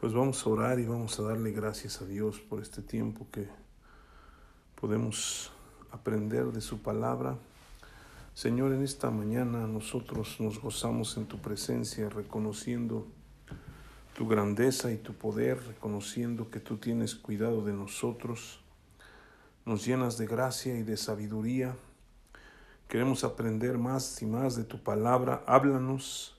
Pues vamos a orar y vamos a darle gracias a Dios por este tiempo que podemos aprender de su palabra. Señor, en esta mañana nosotros nos gozamos en tu presencia, reconociendo tu grandeza y tu poder, reconociendo que tú tienes cuidado de nosotros. Nos llenas de gracia y de sabiduría. Queremos aprender más y más de tu palabra. Háblanos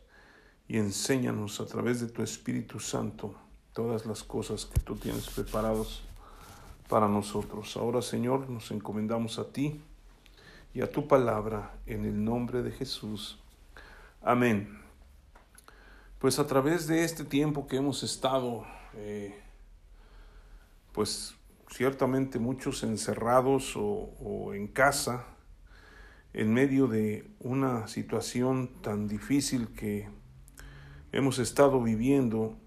y enséñanos a través de tu Espíritu Santo todas las cosas que tú tienes preparados para nosotros. Ahora, Señor, nos encomendamos a ti y a tu palabra en el nombre de Jesús. Amén. Pues a través de este tiempo que hemos estado, eh, pues ciertamente muchos encerrados o en casa, en medio de una situación tan difícil que hemos estado viviendo,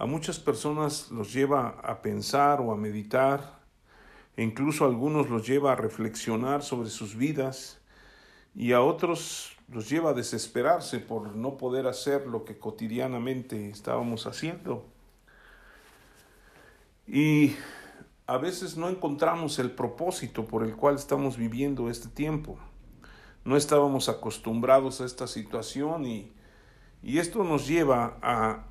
a muchas personas los lleva a pensar o a meditar, e incluso a algunos los lleva a reflexionar sobre sus vidas y a otros los lleva a desesperarse por no poder hacer lo que cotidianamente estábamos haciendo. Y a veces no encontramos el propósito por el cual estamos viviendo este tiempo. No estábamos acostumbrados a esta situación y, y esto nos lleva a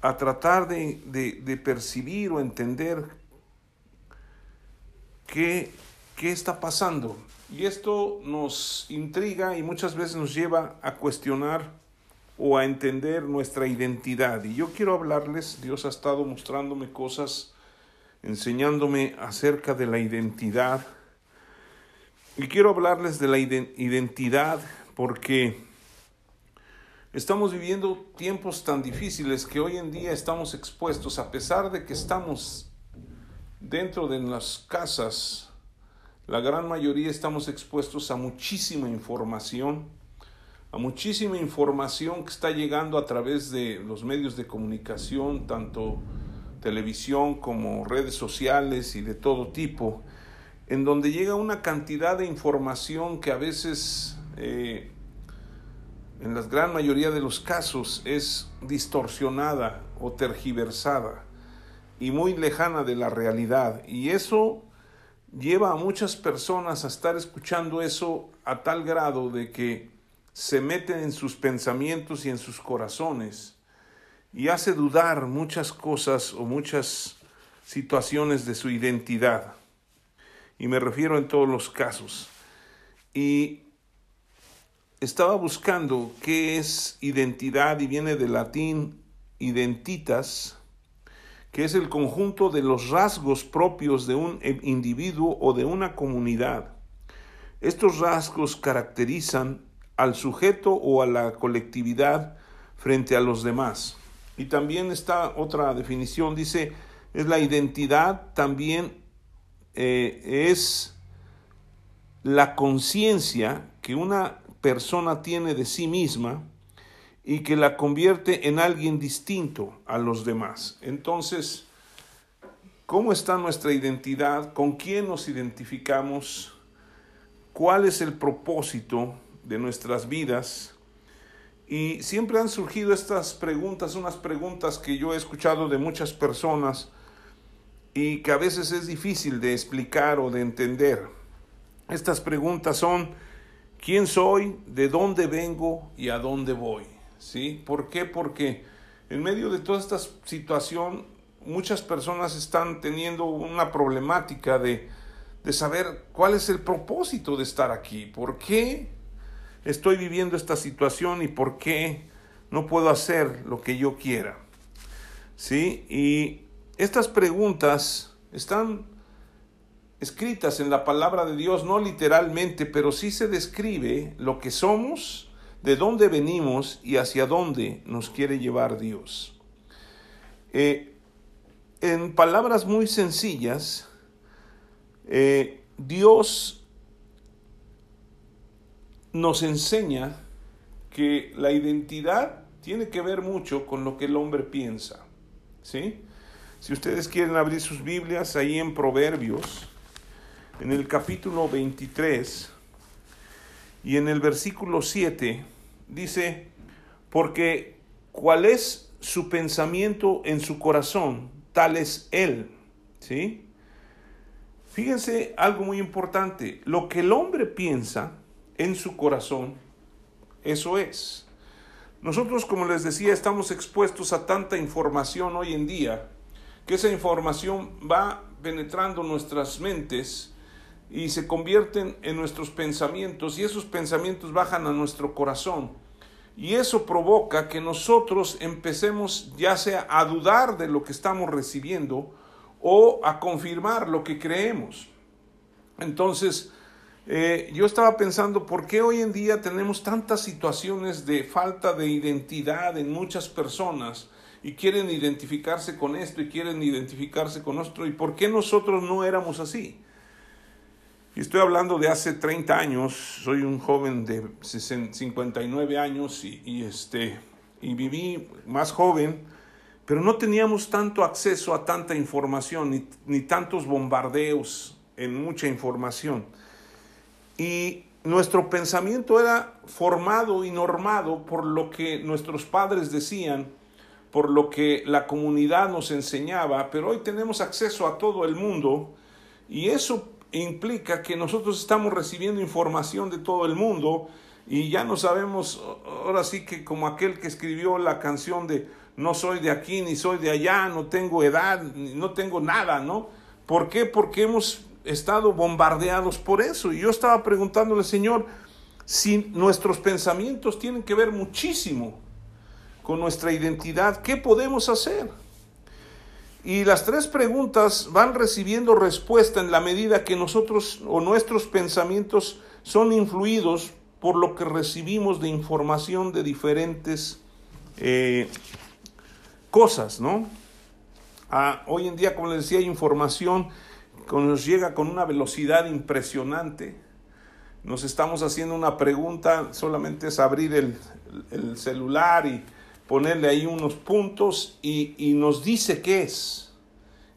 a tratar de, percibir o entender qué, qué está pasando. Y esto nos intriga y muchas veces nos lleva a cuestionar o a entender nuestra identidad. Y yo quiero hablarles, Dios ha estado mostrándome cosas, enseñándome acerca de la identidad. Y quiero hablarles de la identidad porque Estamos viviendo tiempos tan difíciles que hoy en día estamos expuestos, a pesar de que estamos dentro de las casas, la gran mayoría estamos expuestos a muchísima información, a muchísima información que está llegando a través de los medios de comunicación, tanto televisión como redes sociales y de todo tipo, en donde llega una cantidad de información que a veces eh, en la gran mayoría de los casos es distorsionada o tergiversada y muy lejana de la realidad. Y eso lleva a muchas personas a estar escuchando eso a tal grado de que se meten en sus pensamientos y en sus corazones y hace dudar muchas cosas o muchas situaciones de su identidad. Y me refiero en todos los casos. Y estaba buscando qué es identidad y viene del latín identitas, que es el conjunto de los rasgos propios de un individuo o de una comunidad. Estos rasgos caracterizan al sujeto o a la colectividad frente a los demás. Y también está otra definición, dice, es la identidad, también eh, es la conciencia que una persona tiene de sí misma y que la convierte en alguien distinto a los demás. Entonces, ¿cómo está nuestra identidad? ¿Con quién nos identificamos? ¿Cuál es el propósito de nuestras vidas? Y siempre han surgido estas preguntas, unas preguntas que yo he escuchado de muchas personas y que a veces es difícil de explicar o de entender. Estas preguntas son, quién soy, de dónde vengo y a dónde voy. ¿Sí? ¿Por qué? Porque en medio de toda esta situación muchas personas están teniendo una problemática de, de saber cuál es el propósito de estar aquí, por qué estoy viviendo esta situación y por qué no puedo hacer lo que yo quiera. ¿Sí? Y estas preguntas están escritas en la palabra de Dios, no literalmente, pero sí se describe lo que somos, de dónde venimos y hacia dónde nos quiere llevar Dios. Eh, en palabras muy sencillas, eh, Dios nos enseña que la identidad tiene que ver mucho con lo que el hombre piensa. ¿sí? Si ustedes quieren abrir sus Biblias ahí en Proverbios, en el capítulo 23 y en el versículo 7 dice, porque cuál es su pensamiento en su corazón, tal es Él. ¿Sí? Fíjense algo muy importante, lo que el hombre piensa en su corazón, eso es. Nosotros, como les decía, estamos expuestos a tanta información hoy en día, que esa información va penetrando nuestras mentes y se convierten en nuestros pensamientos y esos pensamientos bajan a nuestro corazón. Y eso provoca que nosotros empecemos ya sea a dudar de lo que estamos recibiendo o a confirmar lo que creemos. Entonces, eh, yo estaba pensando, ¿por qué hoy en día tenemos tantas situaciones de falta de identidad en muchas personas y quieren identificarse con esto y quieren identificarse con otro? ¿Y por qué nosotros no éramos así? Y estoy hablando de hace 30 años, soy un joven de 59 años y, este, y viví más joven, pero no teníamos tanto acceso a tanta información ni, ni tantos bombardeos en mucha información. Y nuestro pensamiento era formado y normado por lo que nuestros padres decían, por lo que la comunidad nos enseñaba, pero hoy tenemos acceso a todo el mundo y eso implica que nosotros estamos recibiendo información de todo el mundo y ya no sabemos, ahora sí que como aquel que escribió la canción de no soy de aquí ni soy de allá, no tengo edad, no tengo nada, ¿no? ¿Por qué? Porque hemos estado bombardeados por eso. Y yo estaba preguntándole, Señor, si nuestros pensamientos tienen que ver muchísimo con nuestra identidad, ¿qué podemos hacer? Y las tres preguntas van recibiendo respuesta en la medida que nosotros o nuestros pensamientos son influidos por lo que recibimos de información de diferentes eh, cosas, ¿no? Ah, hoy en día, como les decía, hay información que nos llega con una velocidad impresionante. Nos estamos haciendo una pregunta, solamente es abrir el, el celular y ponerle ahí unos puntos y, nos dice qué es.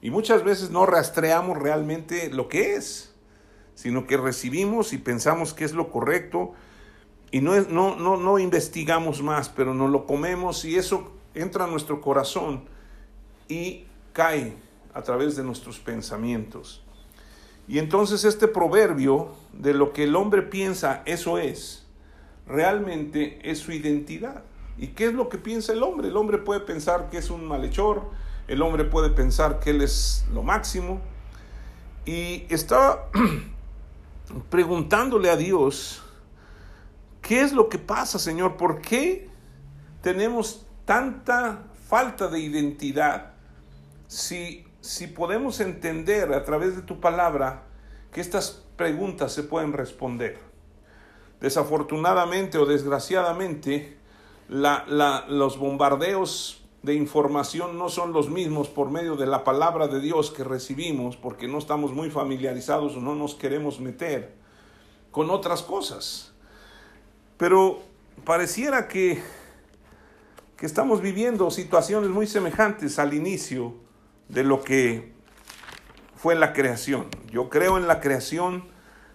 Y muchas veces no rastreamos realmente lo que es, sino que recibimos y pensamos que es lo correcto y no, es, no, no, no investigamos más, pero nos lo comemos y eso entra a nuestro corazón y cae a través de nuestros pensamientos. Y entonces este proverbio de lo que el hombre piensa, eso es, realmente es su identidad. ¿Y qué es lo que piensa el hombre? El hombre puede pensar que es un malhechor, el hombre puede pensar que él es lo máximo. Y estaba preguntándole a Dios, ¿qué es lo que pasa, Señor? ¿Por qué tenemos tanta falta de identidad si, si podemos entender a través de tu palabra que estas preguntas se pueden responder? Desafortunadamente o desgraciadamente, los bombardeos de información no son los mismos por medio de la palabra de Dios que recibimos porque no estamos muy familiarizados o no nos queremos meter con otras cosas. Pero pareciera que, que estamos viviendo situaciones muy semejantes al inicio de lo que fue la creación. Yo creo en la creación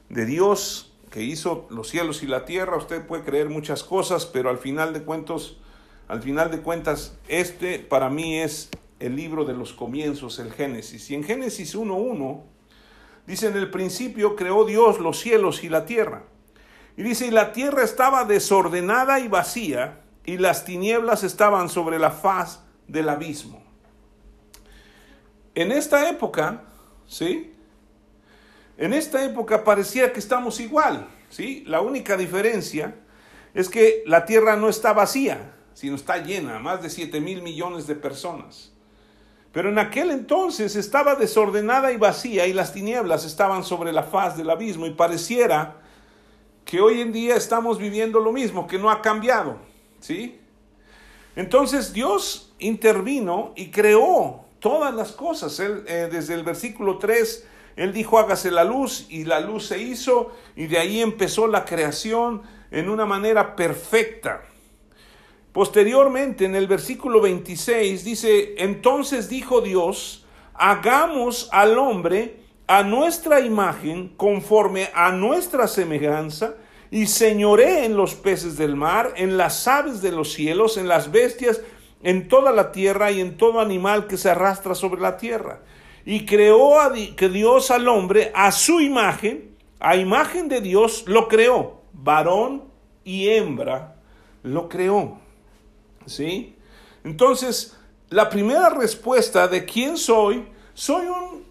de Dios que hizo los cielos y la tierra, usted puede creer muchas cosas, pero al final de cuentas, al final de cuentas, este para mí es el libro de los comienzos, el Génesis. Y en Génesis 1.1 dice, en el principio creó Dios los cielos y la tierra. Y dice, y la tierra estaba desordenada y vacía, y las tinieblas estaban sobre la faz del abismo. En esta época, ¿sí? En esta época parecía que estamos igual, ¿sí? La única diferencia es que la tierra no está vacía, sino está llena, más de 7 mil millones de personas. Pero en aquel entonces estaba desordenada y vacía y las tinieblas estaban sobre la faz del abismo y pareciera que hoy en día estamos viviendo lo mismo, que no ha cambiado, ¿sí? Entonces Dios intervino y creó todas las cosas. Eh, desde el versículo 3 él dijo, hágase la luz y la luz se hizo y de ahí empezó la creación en una manera perfecta. Posteriormente, en el versículo 26 dice, entonces dijo Dios, hagamos al hombre a nuestra imagen, conforme a nuestra semejanza, y señoré en los peces del mar, en las aves de los cielos, en las bestias, en toda la tierra y en todo animal que se arrastra sobre la tierra. Y creó a que Dios al hombre a su imagen, a imagen de Dios lo creó, varón y hembra lo creó. ¿Sí? Entonces, la primera respuesta de quién soy, soy un,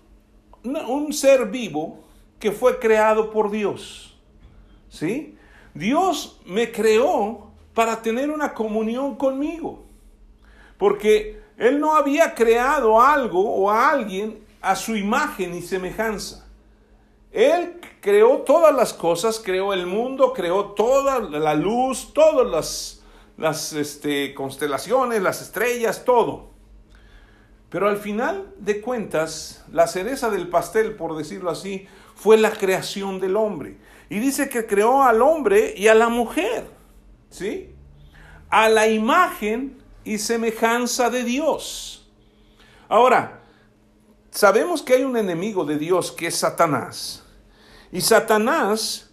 un ser vivo que fue creado por Dios. ¿Sí? Dios me creó para tener una comunión conmigo. Porque Él no había creado algo o a alguien a su imagen y semejanza. Él creó todas las cosas, creó el mundo, creó toda la luz, todas las, las este, constelaciones, las estrellas, todo. Pero al final de cuentas, la cereza del pastel, por decirlo así, fue la creación del hombre. Y dice que creó al hombre y a la mujer, ¿sí? A la imagen y semejanza de Dios. Ahora, sabemos que hay un enemigo de Dios que es Satanás. Y Satanás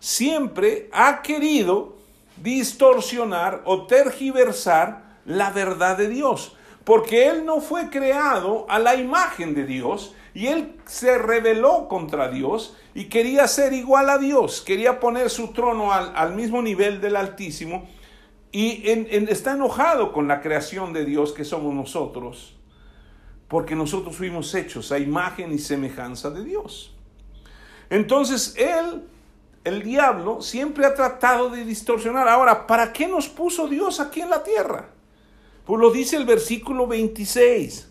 siempre ha querido distorsionar o tergiversar la verdad de Dios, porque Él no fue creado a la imagen de Dios y Él se rebeló contra Dios y quería ser igual a Dios, quería poner su trono al, mismo nivel del Altísimo y está enojado con la creación de Dios que somos nosotros, porque nosotros fuimos hechos a imagen y semejanza de Dios. Entonces Él, el diablo, siempre ha tratado de distorsionar. Ahora, ¿para qué nos puso Dios aquí en la tierra? Pues lo dice el versículo 26.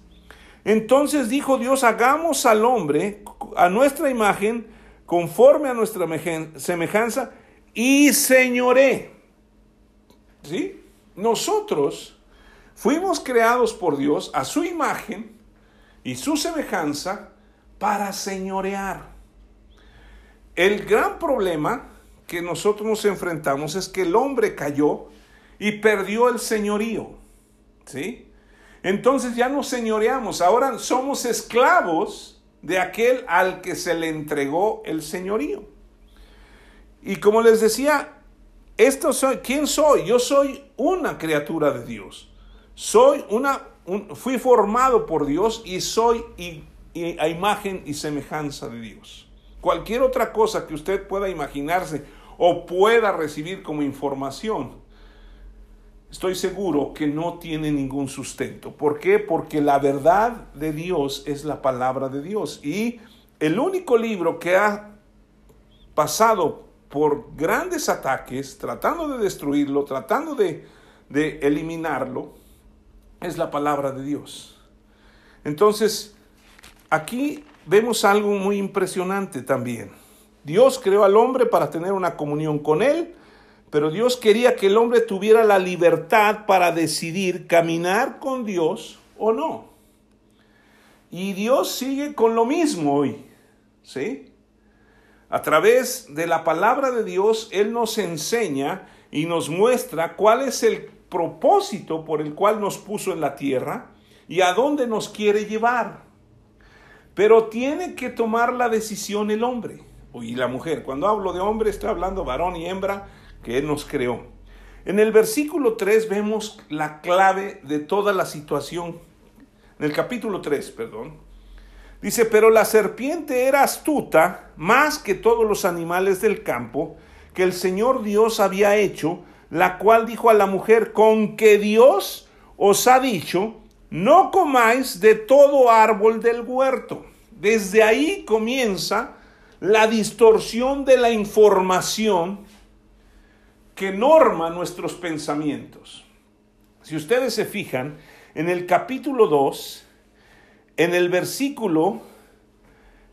Entonces dijo Dios, hagamos al hombre a nuestra imagen, conforme a nuestra semejanza, y señoré. ¿Sí? Nosotros fuimos creados por Dios a su imagen y su semejanza para señorear. El gran problema que nosotros nos enfrentamos es que el hombre cayó y perdió el señorío. ¿Sí? Entonces ya no señoreamos, ahora somos esclavos de aquel al que se le entregó el señorío. Y como les decía, esto soy, ¿quién soy? Yo soy una criatura de Dios. Soy una, fui formado por Dios y soy a imagen y semejanza de Dios. Cualquier otra cosa que usted pueda imaginarse o pueda recibir como información, estoy seguro que no tiene ningún sustento. ¿Por qué? Porque la verdad de Dios es la palabra de Dios. Y el único libro que ha pasado por grandes ataques, tratando de destruirlo, tratando de, de eliminarlo, es la palabra de Dios. Entonces, aquí vemos algo muy impresionante también. Dios creó al hombre para tener una comunión con él, pero Dios quería que el hombre tuviera la libertad para decidir caminar con Dios o no. Y Dios sigue con lo mismo hoy, ¿sí? A través de la palabra de Dios, Él nos enseña y nos muestra cuál es el propósito por el cual nos puso en la tierra y a dónde nos quiere llevar. Pero tiene que tomar la decisión el hombre y la mujer. Cuando hablo de hombre, estoy hablando varón y hembra que Él nos creó. En el versículo 3 vemos la clave de toda la situación. En el capítulo 3, perdón. Dice, pero la serpiente era astuta más que todos los animales del campo que el Señor Dios había hecho, la cual dijo a la mujer, con que Dios os ha dicho, no comáis de todo árbol del huerto. Desde ahí comienza la distorsión de la información que norma nuestros pensamientos. Si ustedes se fijan, en el capítulo 2, en el versículo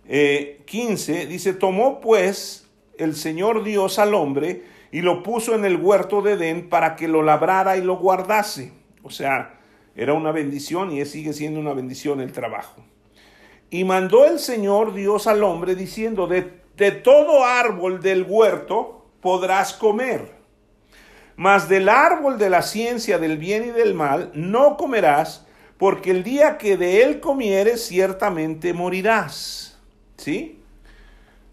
15, eh, dice, tomó pues el Señor Dios al hombre y lo puso en el huerto de Edén para que lo labrara y lo guardase. O sea, era una bendición y sigue siendo una bendición el trabajo. Y mandó el Señor Dios al hombre diciendo, de, todo árbol del huerto podrás comer mas del árbol de la ciencia del bien y del mal no comerás, porque el día que de él comieres ciertamente morirás. ¿Sí?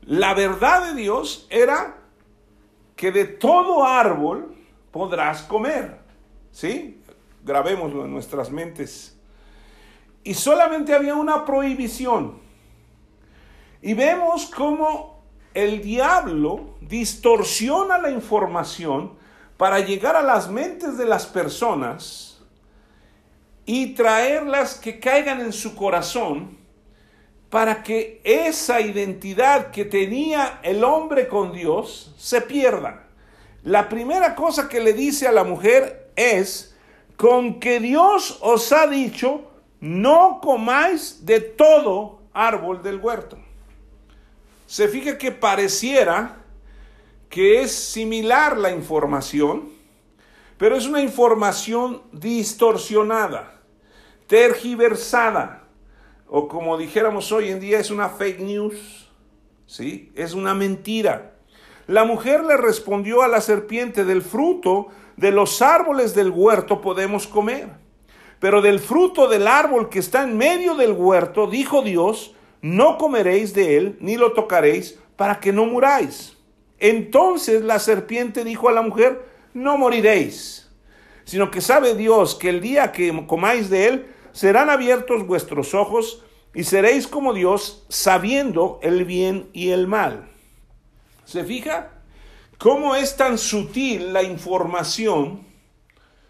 La verdad de Dios era que de todo árbol podrás comer. ¿Sí? grabémoslo en nuestras mentes. Y solamente había una prohibición. Y vemos cómo el diablo distorsiona la información para llegar a las mentes de las personas y traerlas que caigan en su corazón para que esa identidad que tenía el hombre con Dios se pierda. La primera cosa que le dice a la mujer es, con que Dios os ha dicho, no comáis de todo árbol del huerto. Se fija que pareciera que es similar la información, pero es una información distorsionada, tergiversada, o como dijéramos hoy en día, es una fake news, ¿sí? Es una mentira. La mujer le respondió a la serpiente, del fruto de los árboles del huerto podemos comer, pero del fruto del árbol que está en medio del huerto, dijo Dios, no comeréis de él, ni lo tocaréis, para que no muráis. Entonces la serpiente dijo a la mujer, no moriréis, sino que sabe Dios que el día que comáis de él, serán abiertos vuestros ojos y seréis como Dios, sabiendo el bien y el mal. ¿Se fija? ¿Cómo es tan sutil la información?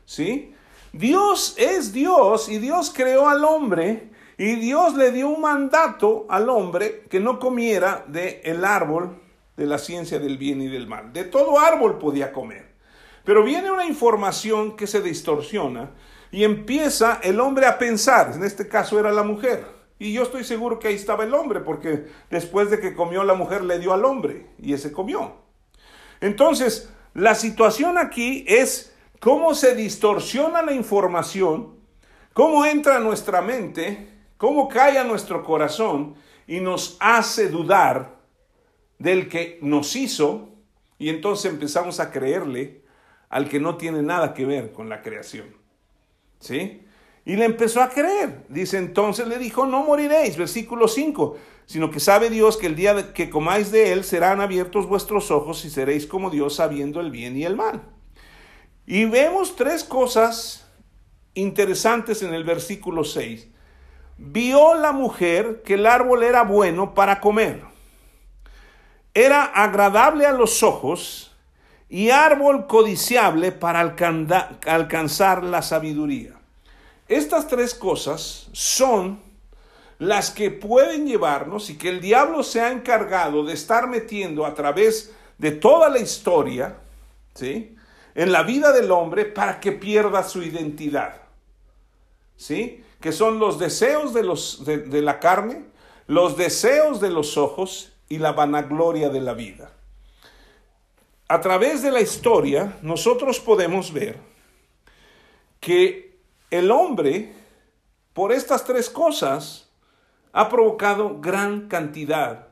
¿Sí? Dios es Dios y Dios creó al hombre y Dios le dio un mandato al hombre que no comiera del el árbol de la ciencia del bien y del mal. De todo árbol podía comer. Pero viene una información que se distorsiona y empieza el hombre a pensar, en este caso era la mujer. Y yo estoy seguro que ahí estaba el hombre, porque después de que comió la mujer le dio al hombre y ese comió. Entonces, la situación aquí es cómo se distorsiona la información, cómo entra a nuestra mente, cómo cae a nuestro corazón y nos hace dudar del que nos hizo y entonces empezamos a creerle al que no tiene nada que ver con la creación. ¿Sí? Y le empezó a creer. Dice, entonces le dijo, no moriréis, versículo 5, sino que sabe Dios que el día que comáis de él serán abiertos vuestros ojos y seréis como Dios sabiendo el bien y el mal. Y vemos tres cosas interesantes en el versículo 6. Vio la mujer que el árbol era bueno para comer. Era agradable a los ojos y árbol codiciable para alcanzar la sabiduría. Estas tres cosas son las que pueden llevarnos y que el diablo se ha encargado de estar metiendo a través de toda la historia, ¿sí? En la vida del hombre para que pierda su identidad, ¿sí? Que son los deseos de, los, de la carne, los deseos de los ojos y la vanagloria de la vida a través de la historia nosotros podemos ver que el hombre, por estas tres cosas, ha provocado gran cantidad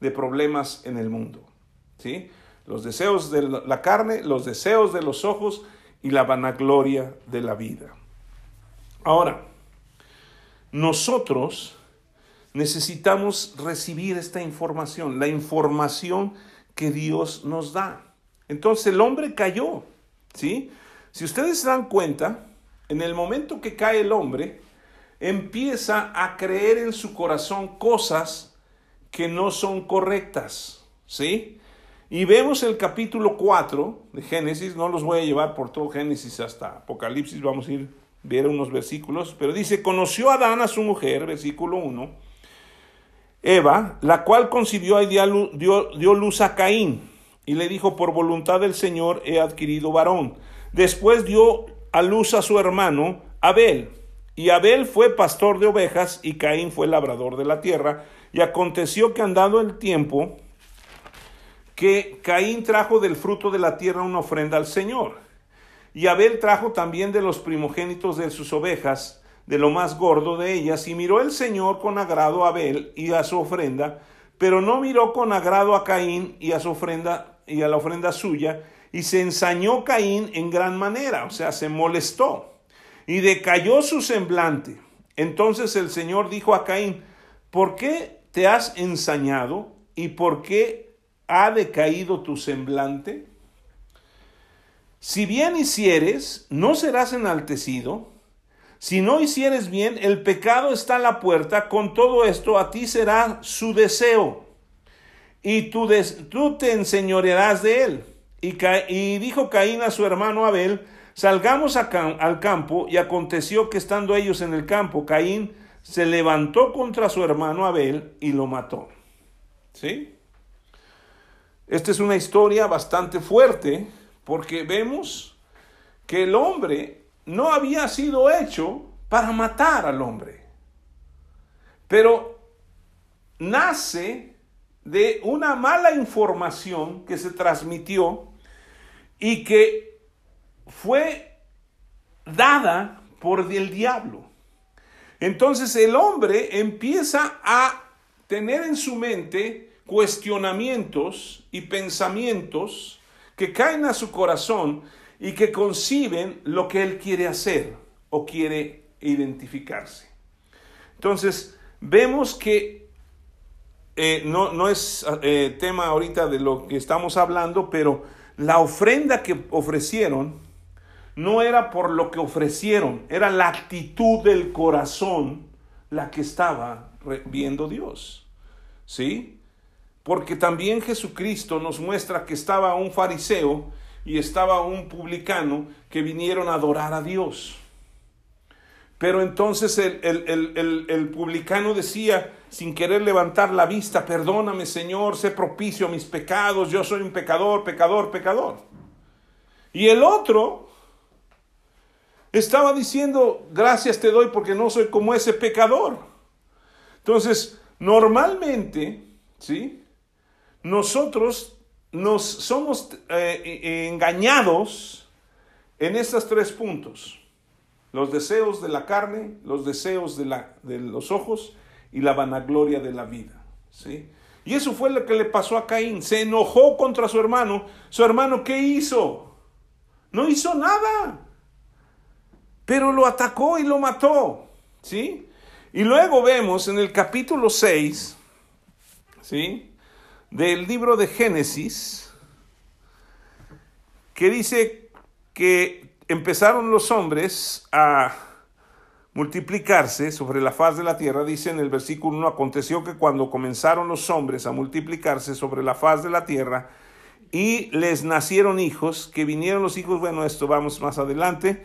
de problemas en el mundo. ¿sí? Los deseos de la carne, los deseos de los ojos y la vanagloria de la vida. Ahora, nosotros necesitamos recibir esta información, la información que Dios nos da. Entonces el hombre cayó, ¿sí? Si ustedes se dan cuenta, en el momento que cae el hombre, empieza a creer en su corazón cosas que no son correctas, ¿sí? Y vemos el capítulo 4 de Génesis, no los voy a llevar por todo Génesis hasta Apocalipsis, vamos a ir a ver unos versículos, pero dice, conoció Adán a su mujer, versículo 1, Eva, la cual concibió y dio, dio luz a Caín y le dijo, por voluntad del Señor he adquirido varón. Después dio a luz a su hermano Abel. Y Abel fue pastor de ovejas y Caín fue labrador de la tierra. Y aconteció que andado el tiempo, que Caín trajo del fruto de la tierra una ofrenda al Señor. Y Abel trajo también de los primogénitos de sus ovejas, de lo más gordo de ellas, y miró el Señor con agrado a Abel y a su ofrenda, pero no miró con agrado a Caín y a su ofrenda y a la ofrenda suya, y se ensañó Caín en gran manera, o sea, se molestó, y decayó su semblante. Entonces el Señor dijo a Caín, ¿por qué te has ensañado y por qué ha decaído tu semblante? Si bien hicieres, no serás enaltecido. Si no hicieres bien, el pecado está a la puerta. Con todo esto, a ti será su deseo. Y tú, tú te enseñorearás de él. Y, y, dijo Caín a su hermano Abel, salgamos al campo. Y aconteció que estando ellos en el campo, Caín se levantó contra su hermano Abel y lo mató. ¿Sí? Esta es una historia bastante fuerte porque vemos que el hombre no había sido hecho para matar al hombre, pero nace de una mala información que se transmitió y que fue dada por el diablo. Entonces el hombre empieza a tener en su mente cuestionamientos y pensamientos que caen a su corazón y que conciben lo que él quiere hacer o quiere identificarse. Entonces, vemos que eh, no, no, es eh, tema ahorita de lo que estamos hablando, pero la ofrenda que ofrecieron no era por lo que ofrecieron, era la actitud del corazón la que estaba viendo Dios. ¿Sí? porque también Jesucristo nos muestra que estaba un fariseo y estaba un publicano que vinieron a adorar a Dios. Pero entonces el, publicano decía, sin querer levantar la vista, perdóname Señor, sé propicio a mis pecados, yo soy un pecador, pecador, pecador. Y el otro estaba diciendo, gracias te doy porque no soy como ese pecador. Entonces, normalmente, ¿sí? nosotros nos somos eh, engañados en estos tres puntos. Los deseos de la carne, los deseos de, la, de los ojos y la vanagloria de la vida. ¿sí? Y eso fue lo que le pasó a Caín. Se enojó contra su hermano. Su hermano, ¿qué hizo? No hizo nada. Pero lo atacó y lo mató. ¿Sí? Y luego vemos en el capítulo 6, ¿sí? del libro de Génesis, que dice que empezaron los hombres a multiplicarse sobre la faz de la tierra, dice en el versículo 1, aconteció que cuando comenzaron los hombres a multiplicarse sobre la faz de la tierra, y les nacieron hijos, que vinieron los hijos, bueno, esto vamos más adelante,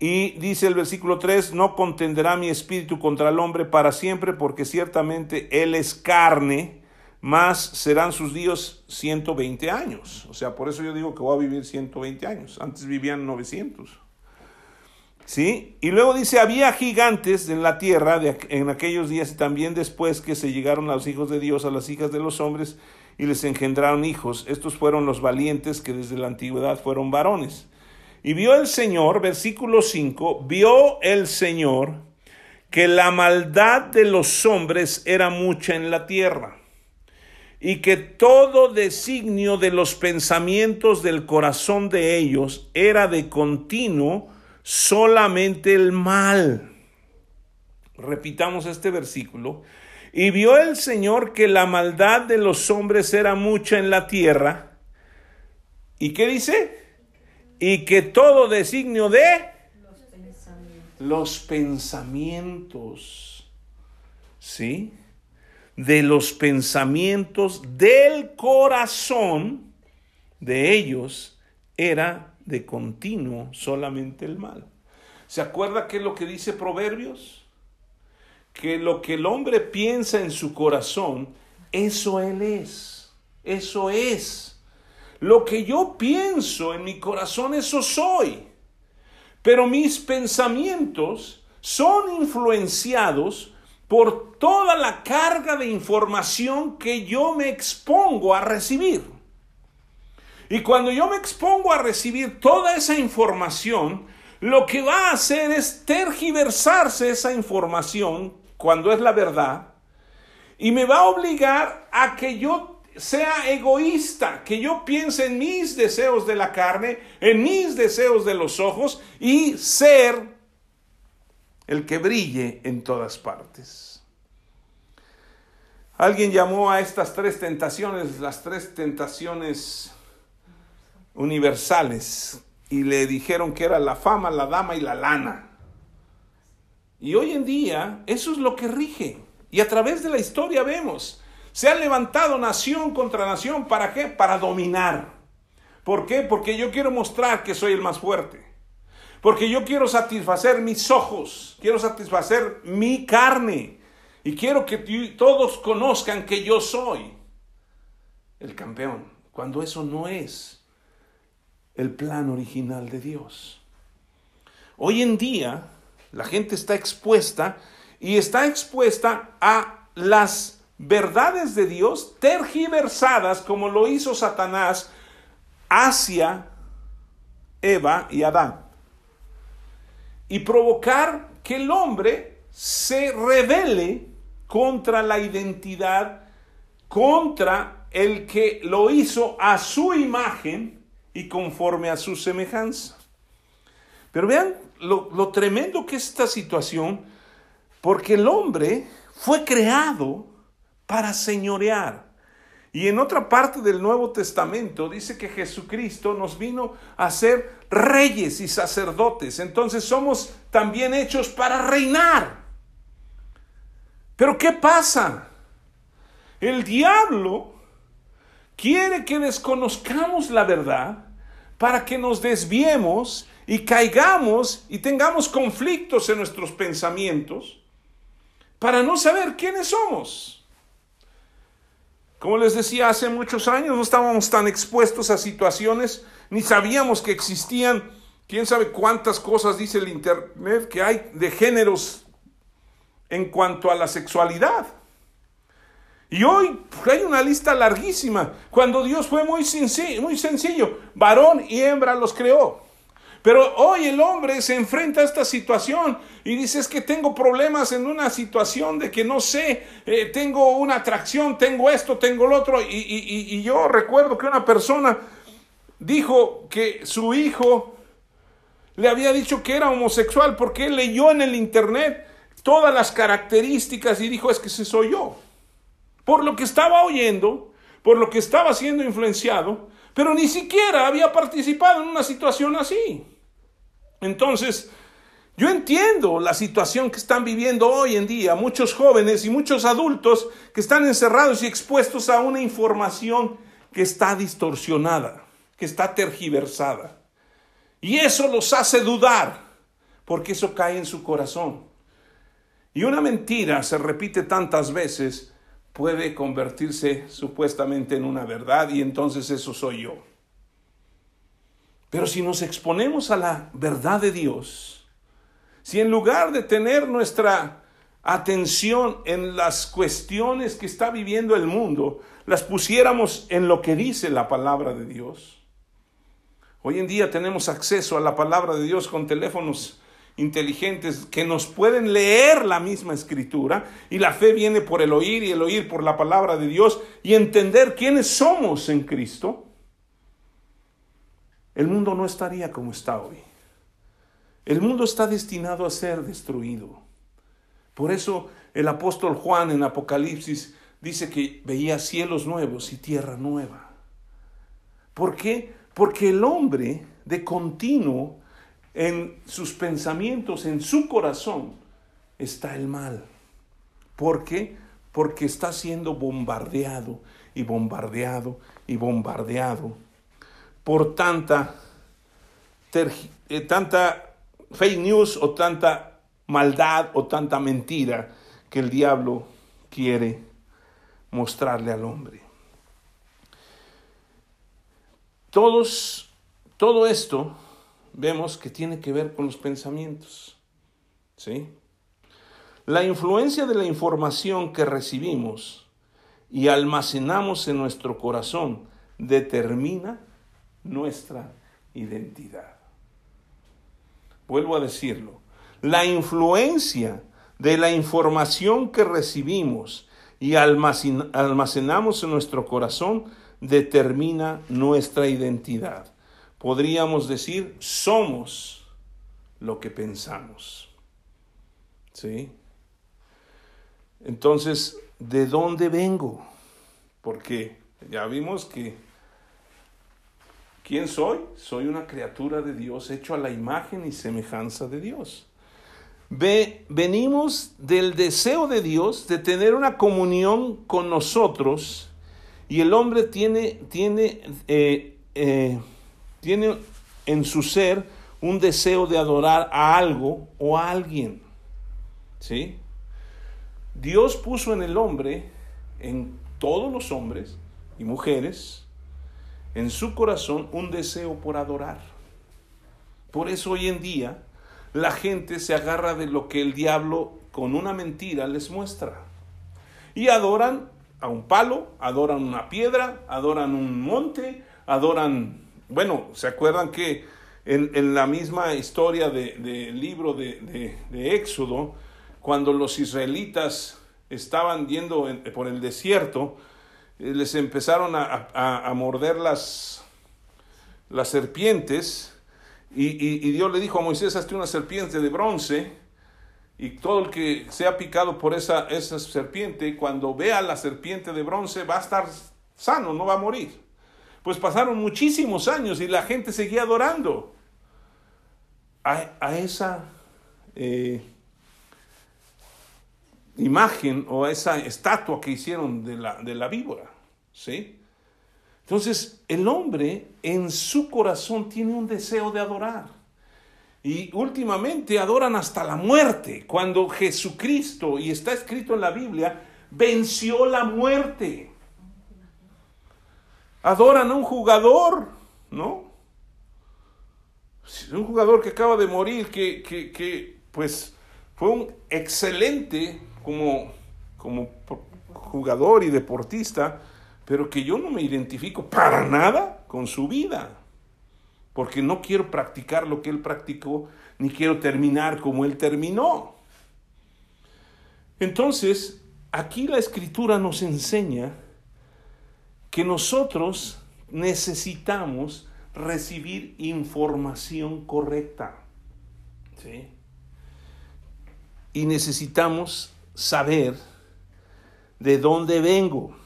y dice el versículo 3, no contenderá mi espíritu contra el hombre para siempre, porque ciertamente él es carne, más serán sus días 120 años. O sea, por eso yo digo que voy a vivir 120 años. Antes vivían 900. ¿Sí? Y luego dice, había gigantes en la tierra en aquellos días y también después que se llegaron los hijos de Dios a las hijas de los hombres y les engendraron hijos. Estos fueron los valientes que desde la antigüedad fueron varones. Y vio el Señor, versículo 5, vio el Señor que la maldad de los hombres era mucha en la tierra y que todo designio de los pensamientos del corazón de ellos era de continuo solamente el mal. Repitamos este versículo. Y vio el Señor que la maldad de los hombres era mucha en la tierra. ¿Y qué dice? Y que todo designio de los pensamientos. Los pensamientos. ¿Sí? De los pensamientos del corazón de ellos era de continuo solamente el mal. ¿Se acuerda qué es lo que dice Proverbios? Que lo que el hombre piensa en su corazón, eso él es. Eso es. Lo que yo pienso en mi corazón, eso soy. Pero mis pensamientos son influenciados por toda la carga de información que yo me expongo a recibir. Y cuando yo me expongo a recibir toda esa información, lo que va a hacer es tergiversarse esa información cuando es la verdad y me va a obligar a que yo sea egoísta, que yo piense en mis deseos de la carne, en mis deseos de los ojos y ser el que brille en todas partes. Alguien llamó a estas tres tentaciones las tres tentaciones universales y le dijeron que era la fama, la dama y la lana. Y hoy en día eso es lo que rige. Y a través de la historia vemos, se ha levantado nación contra nación, ¿para qué? Para dominar. ¿Por qué? Porque yo quiero mostrar que soy el más fuerte. Porque yo quiero satisfacer mis ojos, quiero satisfacer mi carne. Y quiero que todos conozcan que yo soy el campeón, cuando eso no es el plan original de Dios. Hoy en día la gente está expuesta y está expuesta a las verdades de Dios tergiversadas como lo hizo Satanás hacia Eva y Adán. Y provocar que el hombre se revele contra la identidad, contra el que lo hizo a su imagen y conforme a su semejanza. Pero vean lo, lo tremendo que es esta situación, porque el hombre fue creado para señorear. Y en otra parte del Nuevo Testamento dice que Jesucristo nos vino a ser reyes y sacerdotes. Entonces somos también hechos para reinar. Pero ¿qué pasa? El diablo quiere que desconozcamos la verdad para que nos desviemos y caigamos y tengamos conflictos en nuestros pensamientos para no saber quiénes somos. Como les decía, hace muchos años no estábamos tan expuestos a situaciones, ni sabíamos que existían, quién sabe cuántas cosas dice el Internet que hay de géneros en cuanto a la sexualidad. Y hoy hay una lista larguísima, cuando Dios fue muy sencillo, muy sencillo, varón y hembra los creó. Pero hoy el hombre se enfrenta a esta situación y dice es que tengo problemas en una situación de que no sé, eh, tengo una atracción, tengo esto, tengo lo otro. Y, y yo recuerdo que una persona dijo que su hijo le había dicho que era homosexual porque él leyó en el internet todas las características y dijo es que ese soy yo. Por lo que estaba oyendo, por lo que estaba siendo influenciado, pero ni siquiera había participado en una situación así. Entonces, yo entiendo la situación que están viviendo hoy en día muchos jóvenes y muchos adultos que están encerrados y expuestos a una información que está distorsionada, que está tergiversada. Y eso los hace dudar, porque eso cae en su corazón. Y una mentira se repite tantas veces, puede convertirse supuestamente en una verdad y entonces eso soy yo. Pero si nos exponemos a la verdad de Dios, si en lugar de tener nuestra atención en las cuestiones que está viviendo el mundo, las pusiéramos en lo que dice la palabra de Dios. Hoy en día tenemos acceso a la palabra de Dios con teléfonos inteligentes que nos pueden leer la misma escritura y la fe viene por el oír y el oír por la palabra de Dios y entender quiénes somos en Cristo el mundo no estaría como está hoy. El mundo está destinado a ser destruido. Por eso el apóstol Juan en Apocalipsis dice que veía cielos nuevos y tierra nueva. ¿Por qué? Porque el hombre de continuo en sus pensamientos, en su corazón, está el mal. ¿Por qué? Porque está siendo bombardeado y bombardeado y bombardeado por tanta, eh, tanta fake news o tanta maldad o tanta mentira que el diablo quiere mostrarle al hombre. Todos, todo esto vemos que tiene que ver con los pensamientos. ¿Sí? La influencia de la información que recibimos y almacenamos en nuestro corazón determina nuestra identidad. Vuelvo a decirlo, la influencia de la información que recibimos y almacenamos en nuestro corazón determina nuestra identidad. Podríamos decir, somos lo que pensamos. ¿Sí? Entonces, ¿de dónde vengo? Porque ya vimos que ¿Quién soy? Soy una criatura de Dios hecho a la imagen y semejanza de Dios. Ve, venimos del deseo de Dios de tener una comunión con nosotros y el hombre tiene, tiene, eh, eh, tiene en su ser un deseo de adorar a algo o a alguien. ¿Sí? Dios puso en el hombre, en todos los hombres y mujeres, en su corazón un deseo por adorar. Por eso hoy en día la gente se agarra de lo que el diablo con una mentira les muestra. Y adoran a un palo, adoran una piedra, adoran un monte, adoran, bueno, ¿se acuerdan que en, la misma historia del libro de, Éxodo, cuando los israelitas estaban yendo por el desierto, les empezaron a, morder las, las serpientes y, Dios le dijo a Moisés, hazte una serpiente de bronce y todo el que sea picado por esa, esa serpiente, cuando vea la serpiente de bronce va a estar sano, no va a morir. Pues pasaron muchísimos años y la gente seguía adorando a, esa eh, imagen o a esa estatua que hicieron de la, de la víbora. ¿Sí? Entonces, el hombre en su corazón tiene un deseo de adorar. Y últimamente adoran hasta la muerte, cuando Jesucristo, y está escrito en la Biblia, venció la muerte. Adoran a un jugador, ¿no? Un jugador que acaba de morir, que, que, pues fue un excelente como, como jugador y deportista, pero que yo no me identifico para nada con su vida, porque no quiero practicar lo que él practicó, ni quiero terminar como él terminó. Entonces, aquí la escritura nos enseña que nosotros necesitamos recibir información correcta. ¿sí? Y necesitamos saber de dónde vengo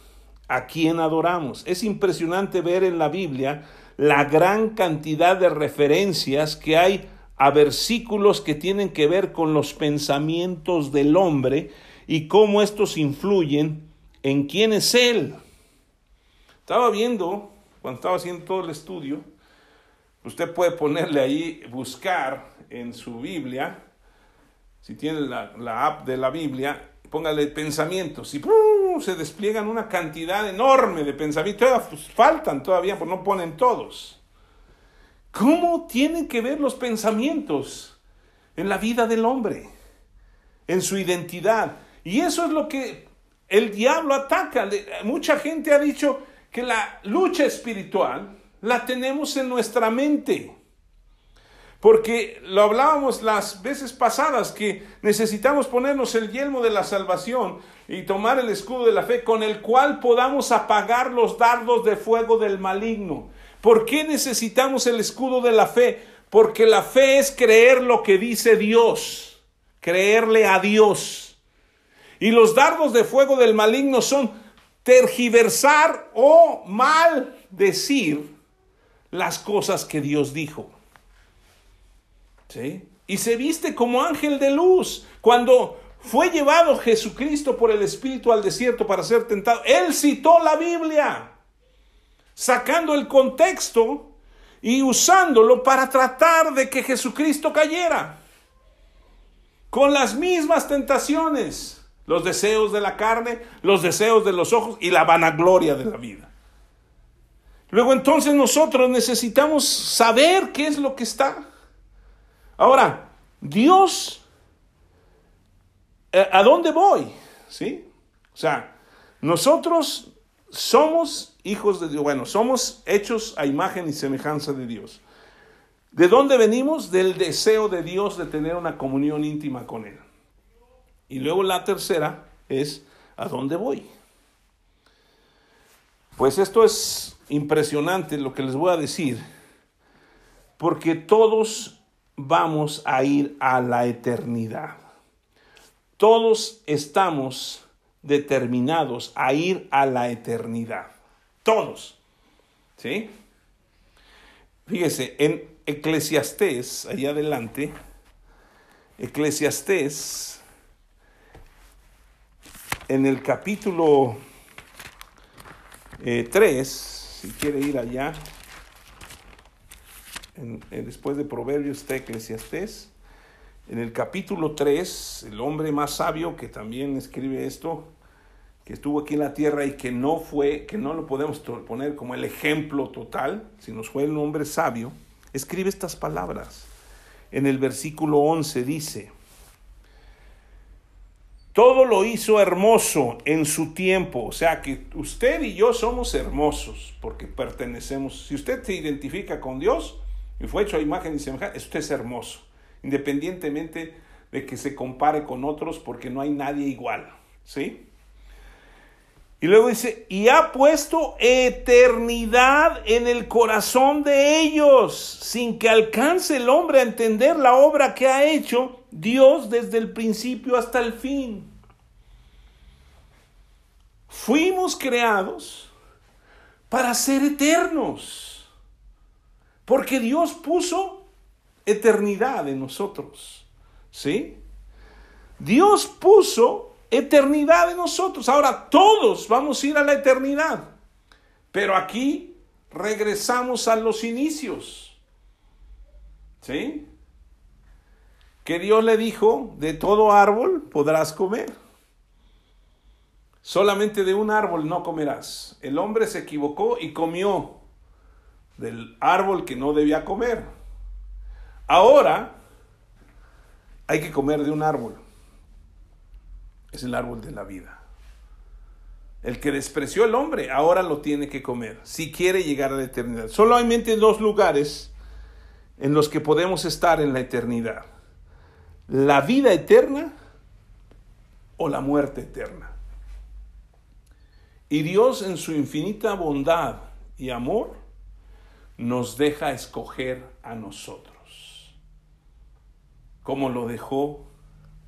a quién adoramos. Es impresionante ver en la Biblia la gran cantidad de referencias que hay a versículos que tienen que ver con los pensamientos del hombre y cómo estos influyen en quién es él. Estaba viendo, cuando estaba haciendo todo el estudio, usted puede ponerle ahí, buscar en su Biblia, si tiene la, la app de la Biblia, póngale pensamientos y se despliegan una cantidad enorme de pensamientos. Pues, faltan todavía, pues no ponen todos. ¿Cómo tienen que ver los pensamientos en la vida del hombre? En su identidad. Y eso es lo que el diablo ataca. Mucha gente ha dicho que la lucha espiritual la tenemos en nuestra mente. Porque lo hablábamos las veces pasadas que necesitamos ponernos el yelmo de la salvación y tomar el escudo de la fe con el cual podamos apagar los dardos de fuego del maligno. ¿Por qué necesitamos el escudo de la fe? Porque la fe es creer lo que dice Dios, creerle a Dios. Y los dardos de fuego del maligno son tergiversar o mal decir las cosas que Dios dijo. Y se viste como ángel de luz. Cuando fue llevado Jesucristo por el Espíritu al desierto para ser tentado, él citó la Biblia, sacando el contexto y usándolo para tratar de que Jesucristo cayera. Con las mismas tentaciones, los deseos de la carne, los deseos de los ojos y la vanagloria de la vida. Luego entonces nosotros necesitamos saber qué es lo que está Ahora, Dios, eh, ¿a dónde voy? ¿Sí? O sea, nosotros somos hijos de Dios, bueno, somos hechos a imagen y semejanza de Dios. ¿De dónde venimos? Del deseo de Dios de tener una comunión íntima con Él. Y luego la tercera es, ¿a dónde voy? Pues esto es impresionante lo que les voy a decir, porque todos vamos a ir a la eternidad. Todos estamos determinados a ir a la eternidad. Todos. ¿Sí? Fíjese, en Eclesiastés, allá adelante, Eclesiastés, en el capítulo 3, eh, si quiere ir allá, después de Proverbios está en el capítulo 3, el hombre más sabio que también escribe esto, que estuvo aquí en la tierra y que no fue, que no lo podemos poner como el ejemplo total, sino fue un hombre sabio, escribe estas palabras. En el versículo 11 dice, todo lo hizo hermoso en su tiempo, o sea que usted y yo somos hermosos porque pertenecemos, si usted se identifica con Dios y fue hecho a imagen y semejanza, usted es hermoso independientemente de que se compare con otros, porque no hay nadie igual, ¿sí? Y luego dice, y ha puesto eternidad en el corazón de ellos, sin que alcance el hombre a entender la obra que ha hecho Dios desde el principio hasta el fin. Fuimos creados para ser eternos, porque Dios puso eternidad en nosotros. ¿Sí? Dios puso eternidad en nosotros. Ahora todos vamos a ir a la eternidad. Pero aquí regresamos a los inicios. ¿Sí? Que Dios le dijo, de todo árbol podrás comer. Solamente de un árbol no comerás. El hombre se equivocó y comió del árbol que no debía comer. Ahora hay que comer de un árbol. Es el árbol de la vida. El que despreció el hombre ahora lo tiene que comer si quiere llegar a la eternidad. Solamente dos lugares en los que podemos estar en la eternidad. La vida eterna o la muerte eterna. Y Dios en su infinita bondad y amor nos deja escoger a nosotros como lo dejó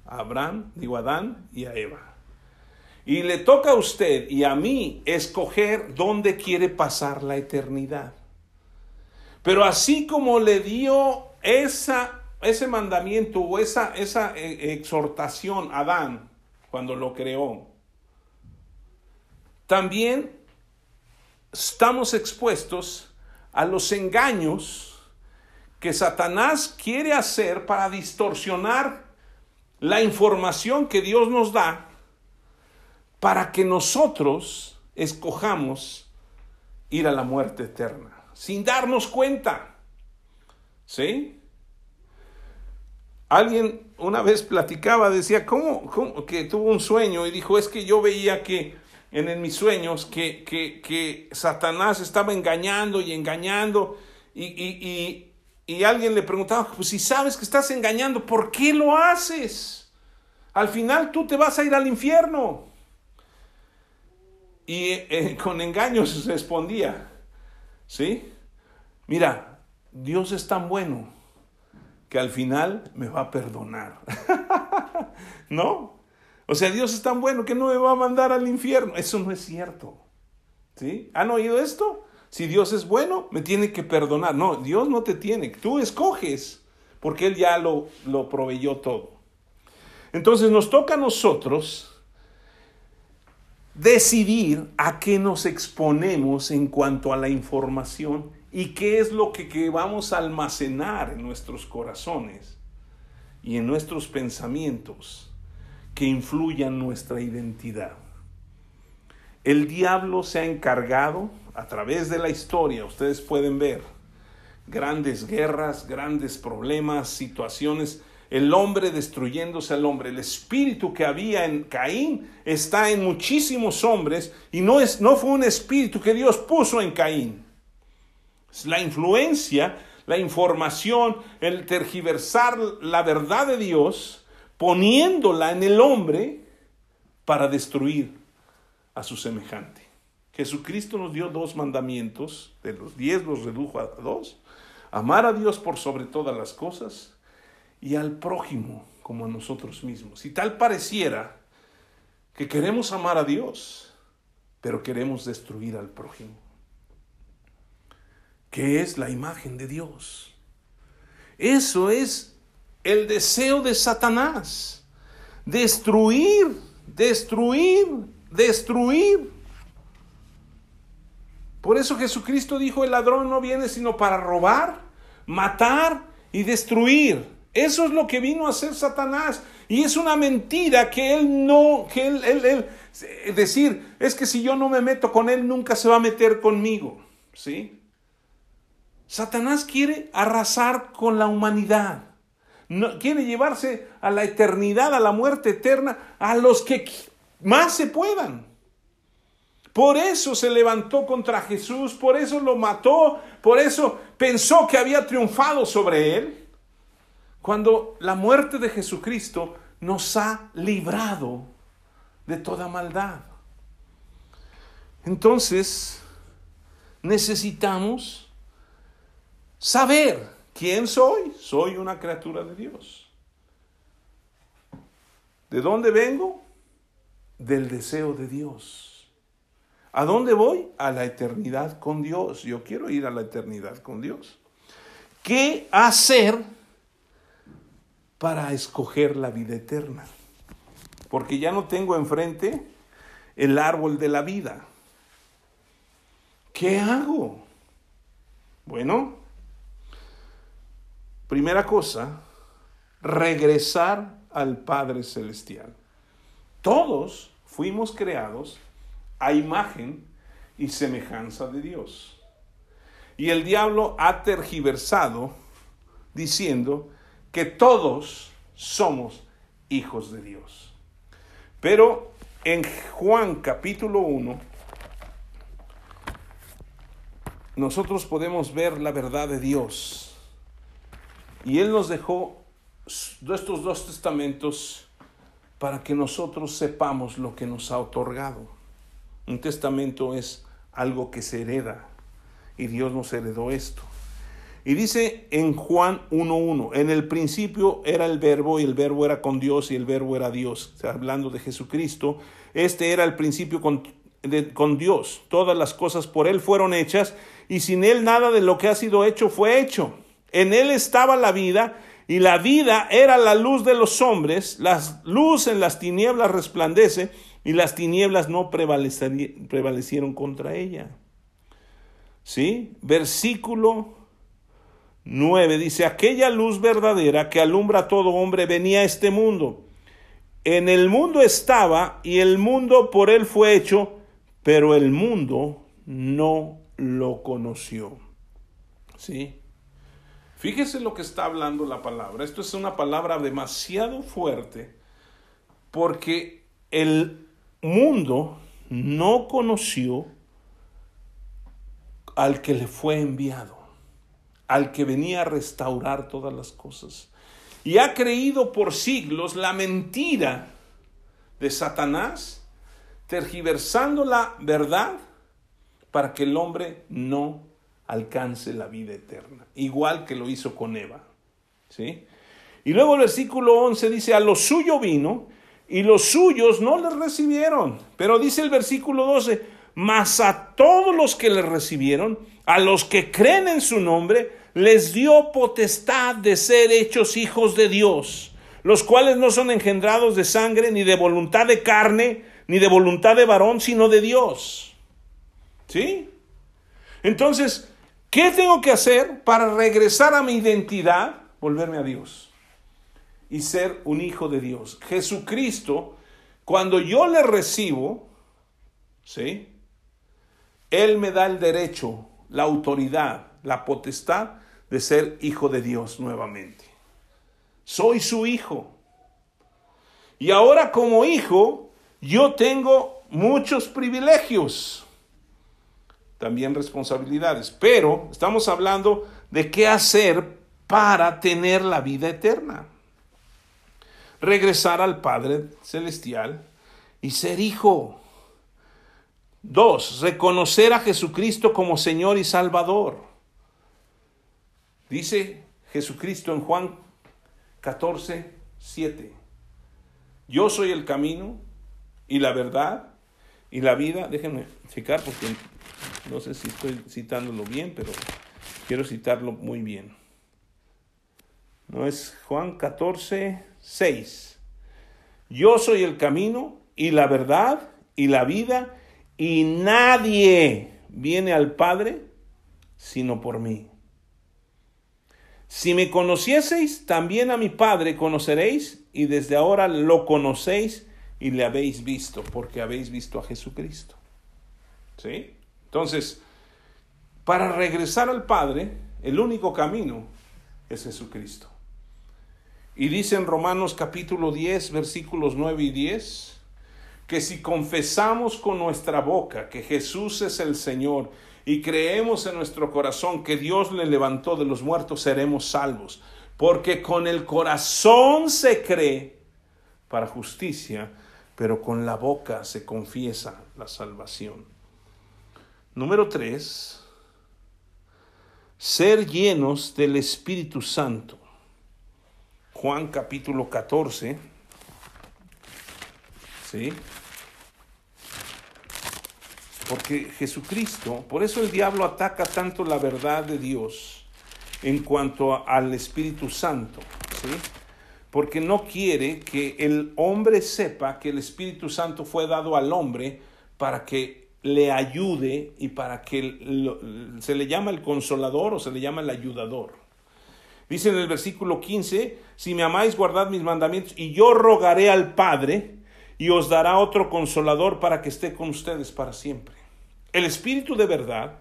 a Abraham, digo a Adán y a Eva. Y le toca a usted y a mí escoger dónde quiere pasar la eternidad. Pero así como le dio esa, ese mandamiento o esa, esa eh, exhortación a Adán cuando lo creó, también estamos expuestos a los engaños que Satanás quiere hacer para distorsionar la información que Dios nos da para que nosotros escojamos ir a la muerte eterna, sin darnos cuenta. ¿Sí? Alguien una vez platicaba, decía, ¿cómo, que tuvo un sueño y dijo, es que yo veía que en, mis sueños que, que, Satanás estaba engañando y engañando y, y alguien le preguntaba, pues si sabes que estás engañando, ¿por qué lo haces? Al final tú te vas a ir al infierno. Y eh, con engaños respondía, ¿sí? Mira, Dios es tan bueno que al final me va a perdonar. ¿No? O sea, Dios es tan bueno que no me va a mandar al infierno. Eso no es cierto. ¿Sí? ¿Han oído esto? Si Dios es bueno, me tiene que perdonar. No, Dios no te tiene. Tú escoges, porque Él ya lo, lo proveyó todo. Entonces nos toca a nosotros decidir a qué nos exponemos en cuanto a la información y qué es lo que, que, vamos a almacenar en nuestros corazones y en nuestros pensamientos que influyan nuestra identidad. El diablo se ha encargado a través de la historia, ustedes pueden ver grandes guerras, grandes problemas, situaciones, el hombre destruyéndose al hombre. El espíritu que había en Caín está en muchísimos hombres y no, es, no fue un espíritu que Dios puso en Caín. Es la influencia, la información, el tergiversar la verdad de Dios, poniéndola en el hombre para destruir a su semejante. Jesucristo nos dio dos mandamientos, de los diez los redujo a dos, amar a Dios por sobre todas las cosas y al prójimo como a nosotros mismos. Y tal pareciera que queremos amar a Dios, pero queremos destruir al prójimo. que es la imagen de Dios. Eso es el deseo de Satanás. Destruir, destruir, destruir. Por eso Jesucristo dijo, el ladrón no viene sino para robar, matar y destruir. Eso es lo que vino a hacer Satanás. Y es una mentira que él no, que él, él, él, decir, es que si yo no me meto con él, nunca se va a meter conmigo. ¿Sí? Satanás quiere arrasar con la humanidad. No, quiere llevarse a la eternidad, a la muerte eterna, a los que más se puedan. Por eso se levantó contra Jesús, por eso lo mató, por eso pensó que había triunfado sobre él. Cuando la muerte de Jesucristo nos ha librado de toda maldad. Entonces, necesitamos saber quién soy. Soy una criatura de Dios. ¿De dónde vengo? Del deseo de Dios. ¿A dónde voy? A la eternidad con Dios. Yo quiero ir a la eternidad con Dios. ¿Qué hacer para escoger la vida eterna? Porque ya no tengo enfrente el árbol de la vida. ¿Qué hago? Bueno, primera cosa, regresar al Padre Celestial. Todos fuimos creados a imagen y semejanza de Dios. Y el diablo ha tergiversado diciendo que todos somos hijos de Dios. Pero en Juan capítulo 1, nosotros podemos ver la verdad de Dios. Y Él nos dejó estos dos testamentos para que nosotros sepamos lo que nos ha otorgado. Un testamento es algo que se hereda y Dios nos heredó esto. Y dice en Juan 1.1, en el principio era el verbo y el verbo era con Dios y el verbo era Dios. hablando de Jesucristo, este era el principio con, con Dios. Todas las cosas por Él fueron hechas y sin Él nada de lo que ha sido hecho fue hecho. En Él estaba la vida y la vida era la luz de los hombres. La luz en las tinieblas resplandece y las tinieblas no prevalecieron contra ella. ¿Sí? Versículo 9 dice, aquella luz verdadera que alumbra a todo hombre venía a este mundo. En el mundo estaba y el mundo por él fue hecho, pero el mundo no lo conoció. ¿Sí? Fíjese lo que está hablando la palabra. Esto es una palabra demasiado fuerte porque el mundo no conoció al que le fue enviado, al que venía a restaurar todas las cosas. Y ha creído por siglos la mentira de Satanás, tergiversando la verdad para que el hombre no alcance la vida eterna, igual que lo hizo con Eva. ¿sí? Y luego el versículo 11 dice, a lo suyo vino, y los suyos no les recibieron. Pero dice el versículo 12, mas a todos los que le recibieron, a los que creen en su nombre, les dio potestad de ser hechos hijos de Dios, los cuales no son engendrados de sangre, ni de voluntad de carne, ni de voluntad de varón, sino de Dios. ¿Sí? Entonces, ¿qué tengo que hacer para regresar a mi identidad? Volverme a Dios y ser un hijo de Dios. Jesucristo, cuando yo le recibo, ¿sí? Él me da el derecho, la autoridad, la potestad de ser hijo de Dios nuevamente. Soy su hijo. Y ahora como hijo, yo tengo muchos privilegios, también responsabilidades, pero estamos hablando de qué hacer para tener la vida eterna regresar al Padre Celestial y ser hijo. Dos, reconocer a Jesucristo como Señor y Salvador. Dice Jesucristo en Juan 14, 7. Yo soy el camino y la verdad y la vida. Déjenme checar porque no sé si estoy citándolo bien, pero quiero citarlo muy bien. No es Juan 14, 6. Yo soy el camino y la verdad y la vida y nadie viene al Padre sino por mí. Si me conocieseis, también a mi Padre conoceréis y desde ahora lo conocéis y le habéis visto, porque habéis visto a Jesucristo. ¿Sí? Entonces, para regresar al Padre, el único camino es Jesucristo. Y dice en Romanos capítulo 10, versículos 9 y 10, que si confesamos con nuestra boca que Jesús es el Señor y creemos en nuestro corazón que Dios le levantó de los muertos, seremos salvos. Porque con el corazón se cree para justicia, pero con la boca se confiesa la salvación. Número 3. Ser llenos del Espíritu Santo. Juan capítulo 14. ¿Sí? Porque Jesucristo, por eso el diablo ataca tanto la verdad de Dios en cuanto al Espíritu Santo, ¿sí? Porque no quiere que el hombre sepa que el Espíritu Santo fue dado al hombre para que le ayude y para que se le llama el consolador o se le llama el ayudador. Dice en el versículo 15, si me amáis, guardad mis mandamientos y yo rogaré al Padre y os dará otro consolador para que esté con ustedes para siempre el Espíritu de verdad,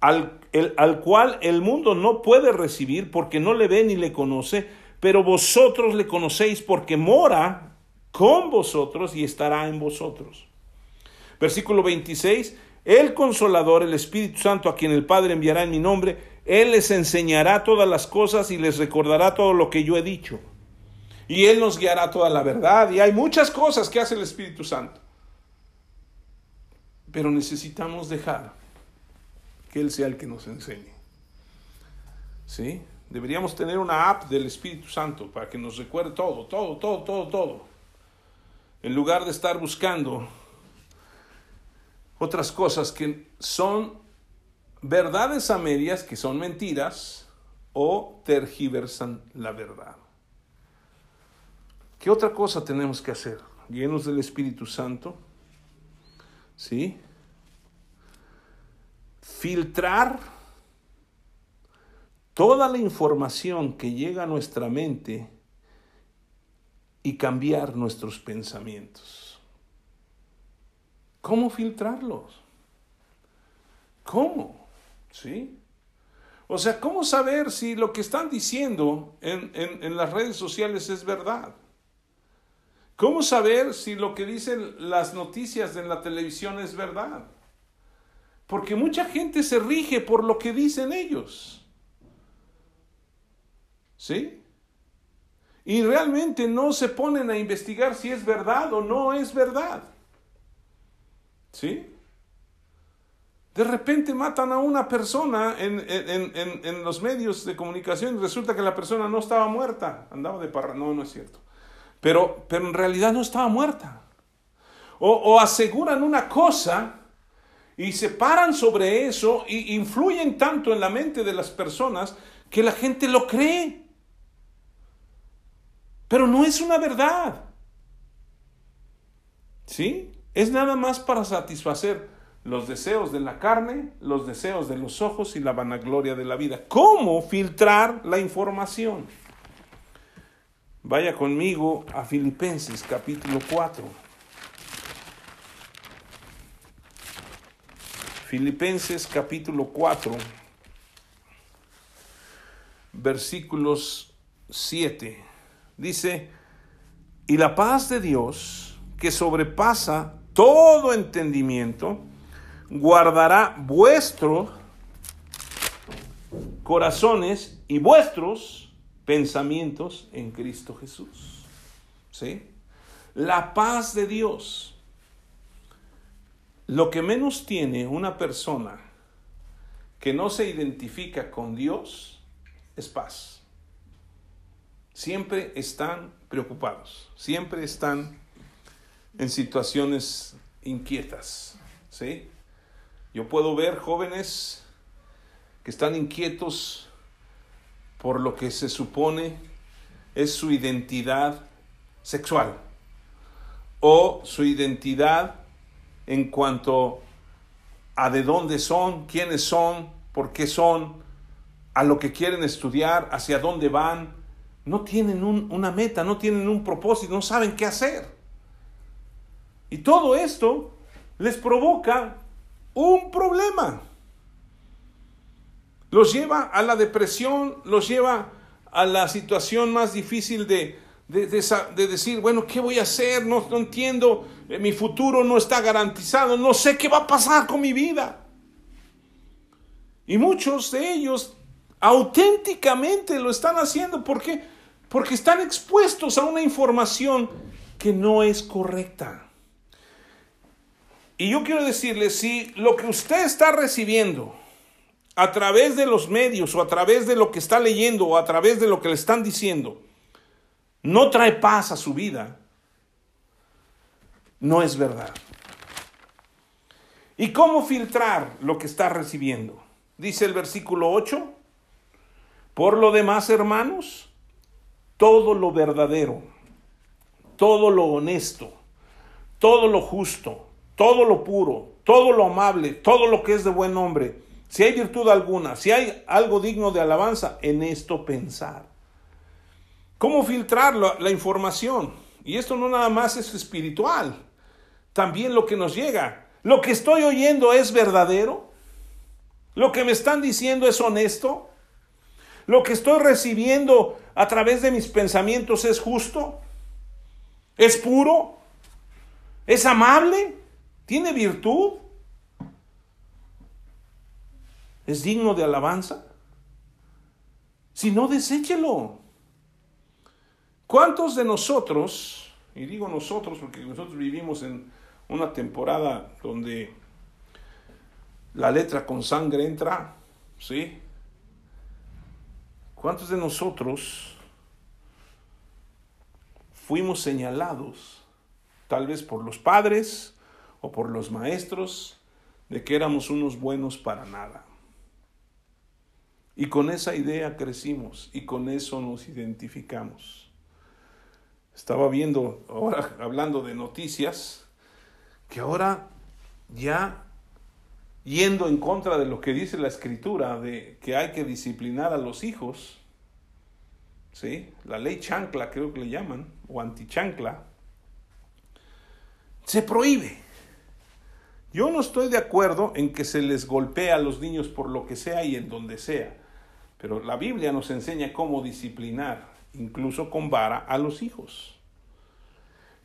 al, al, cual el mundo no puede recibir porque no le ve ni le conoce, pero vosotros le conocéis porque mora con vosotros y estará en vosotros. Versículo 26, el consolador, el Espíritu Santo, a quien el Padre enviará en mi nombre, Él les enseñará todas las cosas y les recordará todo lo que yo he dicho. Y Él nos guiará toda la verdad. Y hay muchas cosas que hace el Espíritu Santo. Pero necesitamos dejar que Él sea el que nos enseñe. ¿Sí? Deberíamos tener una app del Espíritu Santo para que nos recuerde todo, todo, todo, todo, todo. En lugar de estar buscando otras cosas que son verdades a medias, que son mentiras, o tergiversan la verdad. ¿Qué otra cosa tenemos que hacer? Llenos del Espíritu Santo ¿sí? Filtrar toda la información que llega a nuestra mente y cambiar nuestros pensamientos. ¿Cómo filtrarlos? ¿Cómo? ¿Sí? O sea, ¿cómo saber si lo que están diciendo en, en las redes sociales es verdad? ¿Cómo saber si lo que dicen las noticias en la televisión es verdad? Porque mucha gente se rige por lo que dicen ellos. ¿Sí? Y realmente no se ponen a investigar si es verdad o no es verdad. ¿Sí? De repente matan a una persona en, en, los medios de comunicación y resulta que la persona no estaba muerta, andaba de parra. No, no es cierto pero, pero en realidad no estaba muerta. O, o aseguran una cosa y se paran sobre eso y influyen tanto en la mente de las personas que la gente lo cree. Pero no es una verdad. ¿Sí? Es nada más para satisfacer los deseos de la carne, los deseos de los ojos y la vanagloria de la vida. ¿Cómo filtrar la información? Vaya conmigo a Filipenses capítulo 4. Filipenses capítulo 4, versículos 7. Dice, y la paz de Dios, que sobrepasa todo entendimiento, guardará vuestros corazones y vuestros pensamientos en Cristo Jesús. ¿Sí? La paz de Dios. Lo que menos tiene una persona que no se identifica con Dios es paz. Siempre están preocupados, siempre están en situaciones inquietas. ¿sí? Yo puedo ver jóvenes que están inquietos por lo que se supone es su identidad sexual o su identidad en cuanto a de dónde son, quiénes son, por qué son, a lo que quieren estudiar, hacia dónde van. No tienen una meta, no tienen un propósito, no saben qué hacer. Y todo esto les provoca un problema. Los lleva a la depresión, los lleva a la situación más difícil de, de, decir, bueno, ¿qué voy a hacer? No, no entiendo, eh, mi futuro no está garantizado, no sé qué va a pasar con mi vida. Y muchos de ellos auténticamente lo están haciendo. ¿Por qué? Porque están expuestos a una información que no es correcta. Y yo quiero decirle, si lo que usted está recibiendo a través de los medios o a través de lo que está leyendo o a través de lo que le están diciendo, no trae paz a su vida, no es verdad. ¿Y cómo filtrar lo que está recibiendo? Dice el versículo 8, por lo demás, hermanos, todo lo verdadero, todo lo honesto, todo lo justo, todo lo puro, todo lo amable, todo lo que es de buen nombre, si hay virtud alguna, si hay algo digno de alabanza, en esto pensar. ¿Cómo filtrar la, información? Y esto no nada más es espiritual, también lo que nos llega. ¿Lo que estoy oyendo es verdadero? ¿Lo que me están diciendo es honesto? ¿Lo que estoy recibiendo a través de mis pensamientos es justo? ¿Es puro? ¿Es amable? ¿Tiene virtud? ¿Es digno de alabanza? Si no, deséchelo. ¿Cuántos de nosotros, y digo nosotros porque nosotros vivimos en una temporada donde la letra con sangre entra, ¿sí? ¿Cuántos de nosotros fuimos señalados, tal vez por los padres o por los maestros, de que éramos unos buenos para nada? Y con esa idea crecimos y con eso nos identificamos. Estaba viendo, ahora hablando de noticias, que ahora ya yendo en contra de lo que dice la escritura, de que hay que disciplinar a los hijos, ¿sí? la ley chancla creo que le llaman, o antichancla, se prohíbe. Yo no estoy de acuerdo en que se les golpee a los niños por lo que sea y en donde sea. Pero la Biblia nos enseña cómo disciplinar, incluso con vara, a los hijos.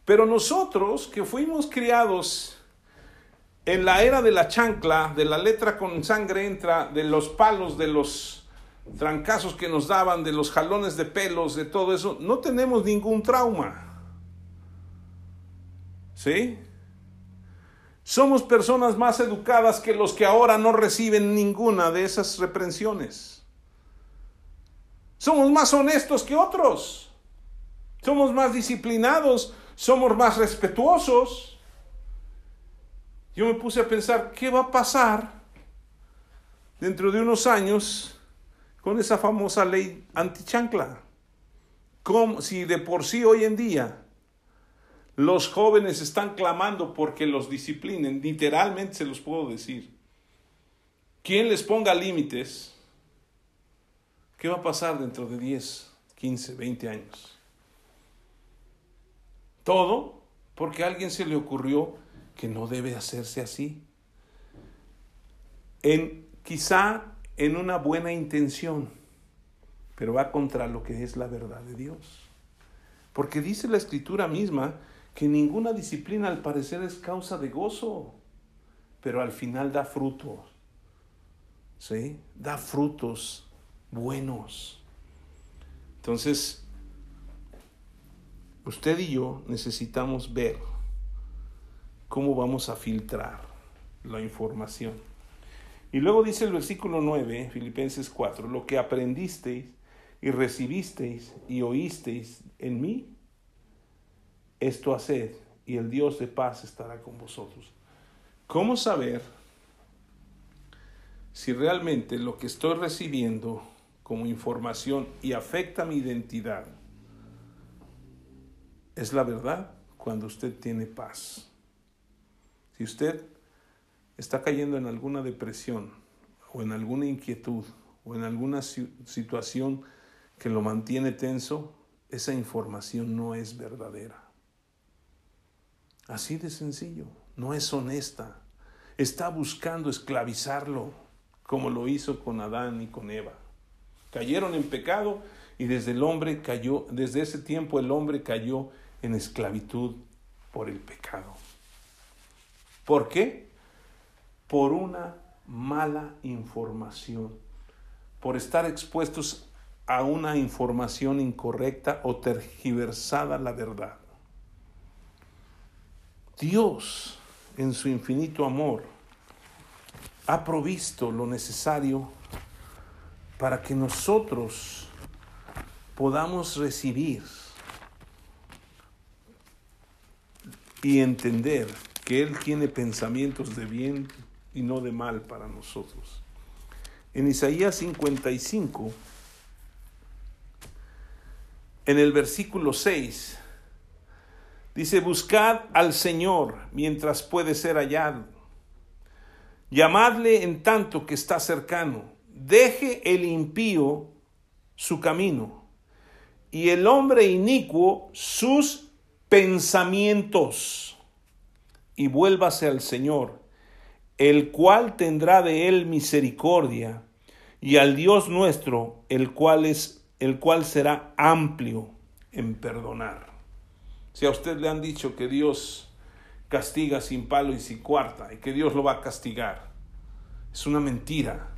Pero nosotros que fuimos criados en la era de la chancla, de la letra con sangre entra, de los palos, de los trancazos que nos daban, de los jalones de pelos, de todo eso, no tenemos ningún trauma. ¿Sí? Somos personas más educadas que los que ahora no reciben ninguna de esas reprensiones. Somos más honestos que otros. Somos más disciplinados. Somos más respetuosos. Yo me puse a pensar, ¿qué va a pasar dentro de unos años con esa famosa ley antichancla? Como si de por sí hoy en día los jóvenes están clamando porque los disciplinen, literalmente se los puedo decir. Quien les ponga límites ¿Qué va a pasar dentro de 10, 15, 20 años? Todo porque a alguien se le ocurrió que no debe hacerse así. En, quizá en una buena intención, pero va contra lo que es la verdad de Dios. Porque dice la escritura misma que ninguna disciplina al parecer es causa de gozo, pero al final da frutos. ¿Sí? Da frutos buenos. Entonces, usted y yo necesitamos ver cómo vamos a filtrar la información. Y luego dice el versículo 9, Filipenses 4, lo que aprendisteis y recibisteis y oísteis en mí, esto haced y el Dios de paz estará con vosotros. ¿Cómo saber si realmente lo que estoy recibiendo como información y afecta mi identidad es la verdad cuando usted tiene paz. Si usted está cayendo en alguna depresión o en alguna inquietud o en alguna situación que lo mantiene tenso, esa información no es verdadera. Así de sencillo, no es honesta. Está buscando esclavizarlo, como lo hizo con Adán y con Eva. Cayeron en pecado y desde el hombre cayó, desde ese tiempo el hombre cayó en esclavitud por el pecado. ¿Por qué? Por una mala información, por estar expuestos a una información incorrecta o tergiversada la verdad. Dios, en su infinito amor, ha provisto lo necesario para que nosotros podamos recibir y entender que Él tiene pensamientos de bien y no de mal para nosotros. En Isaías 55, en el versículo 6, dice, buscad al Señor mientras puede ser hallado. Llamadle en tanto que está cercano. Deje el impío su camino y el hombre inicuo sus pensamientos y vuélvase al Señor, el cual tendrá de él misericordia, y al Dios nuestro, el cual es el cual será amplio en perdonar. Si a usted le han dicho que Dios castiga sin palo y sin cuarta y que Dios lo va a castigar, es una mentira.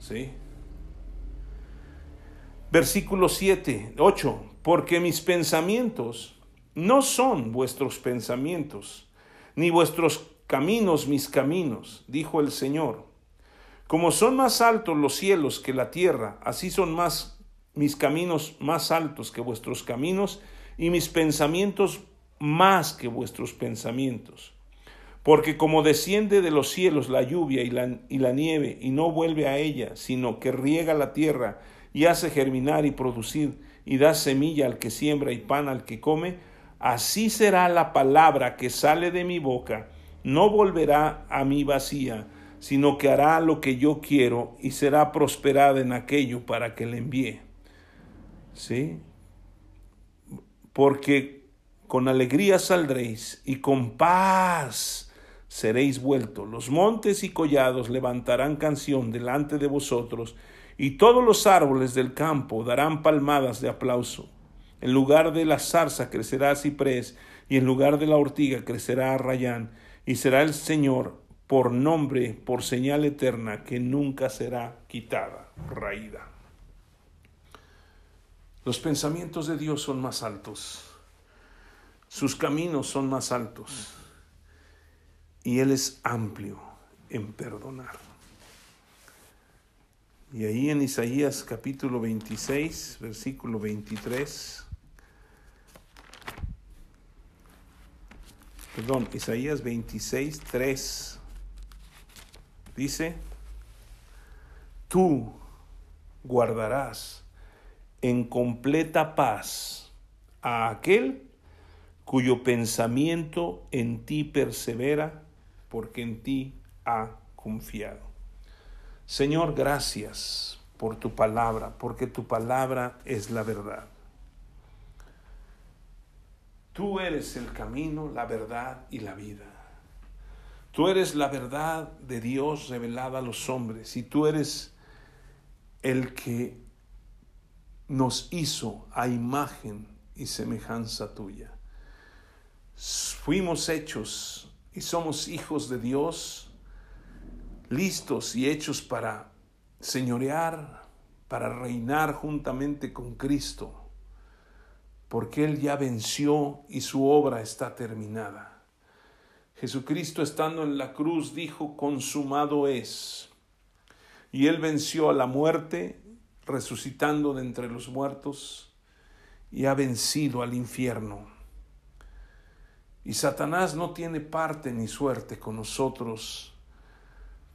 ¿Sí? Versículo 7, 8, porque mis pensamientos no son vuestros pensamientos, ni vuestros caminos mis caminos, dijo el Señor. Como son más altos los cielos que la tierra, así son más mis caminos más altos que vuestros caminos, y mis pensamientos más que vuestros pensamientos. Porque como desciende de los cielos la lluvia y la, y la nieve, y no vuelve a ella, sino que riega la tierra, y hace germinar y producir, y da semilla al que siembra y pan al que come, así será la palabra que sale de mi boca, no volverá a mí vacía, sino que hará lo que yo quiero y será prosperada en aquello para que le envíe. ¿Sí? Porque con alegría saldréis y con paz seréis vueltos. Los montes y collados levantarán canción delante de vosotros y todos los árboles del campo darán palmadas de aplauso. En lugar de la zarza crecerá ciprés y en lugar de la ortiga crecerá arrayán y será el Señor por nombre, por señal eterna que nunca será quitada, raída. Los pensamientos de Dios son más altos, sus caminos son más altos. Y Él es amplio en perdonar. Y ahí en Isaías capítulo 26, versículo 23, perdón, Isaías 26, 3, dice, tú guardarás en completa paz a aquel cuyo pensamiento en ti persevera, porque en ti ha confiado. Señor, gracias por tu palabra, porque tu palabra es la verdad. Tú eres el camino, la verdad y la vida. Tú eres la verdad de Dios revelada a los hombres y tú eres el que nos hizo a imagen y semejanza tuya. Fuimos hechos y somos hijos de Dios, listos y hechos para señorear, para reinar juntamente con Cristo, porque Él ya venció y su obra está terminada. Jesucristo estando en la cruz dijo, consumado es. Y Él venció a la muerte resucitando de entre los muertos y ha vencido al infierno. Y Satanás no tiene parte ni suerte con nosotros,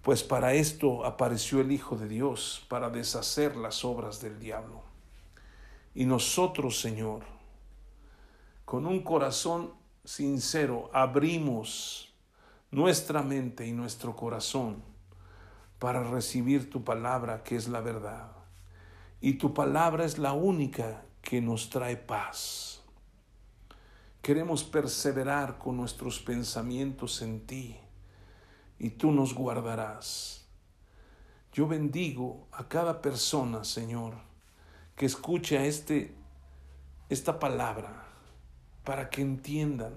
pues para esto apareció el Hijo de Dios, para deshacer las obras del diablo. Y nosotros, Señor, con un corazón sincero, abrimos nuestra mente y nuestro corazón para recibir tu palabra, que es la verdad. Y tu palabra es la única que nos trae paz. Queremos perseverar con nuestros pensamientos en ti y tú nos guardarás. Yo bendigo a cada persona, Señor, que escuche este, esta palabra para que entiendan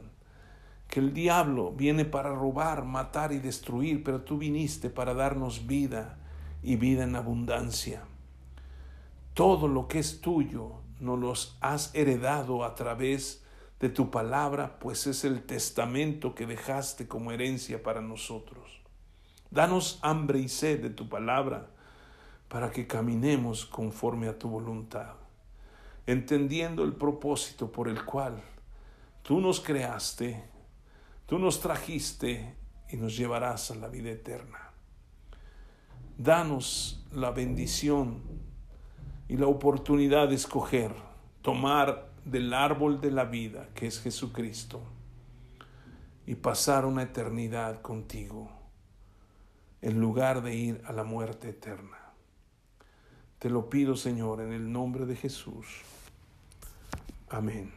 que el diablo viene para robar, matar y destruir, pero tú viniste para darnos vida y vida en abundancia. Todo lo que es tuyo nos los has heredado a través de tu palabra, pues es el testamento que dejaste como herencia para nosotros. Danos hambre y sed de tu palabra para que caminemos conforme a tu voluntad, entendiendo el propósito por el cual tú nos creaste, tú nos trajiste y nos llevarás a la vida eterna. Danos la bendición y la oportunidad de escoger, tomar del árbol de la vida, que es Jesucristo, y pasar una eternidad contigo, en lugar de ir a la muerte eterna. Te lo pido, Señor, en el nombre de Jesús. Amén.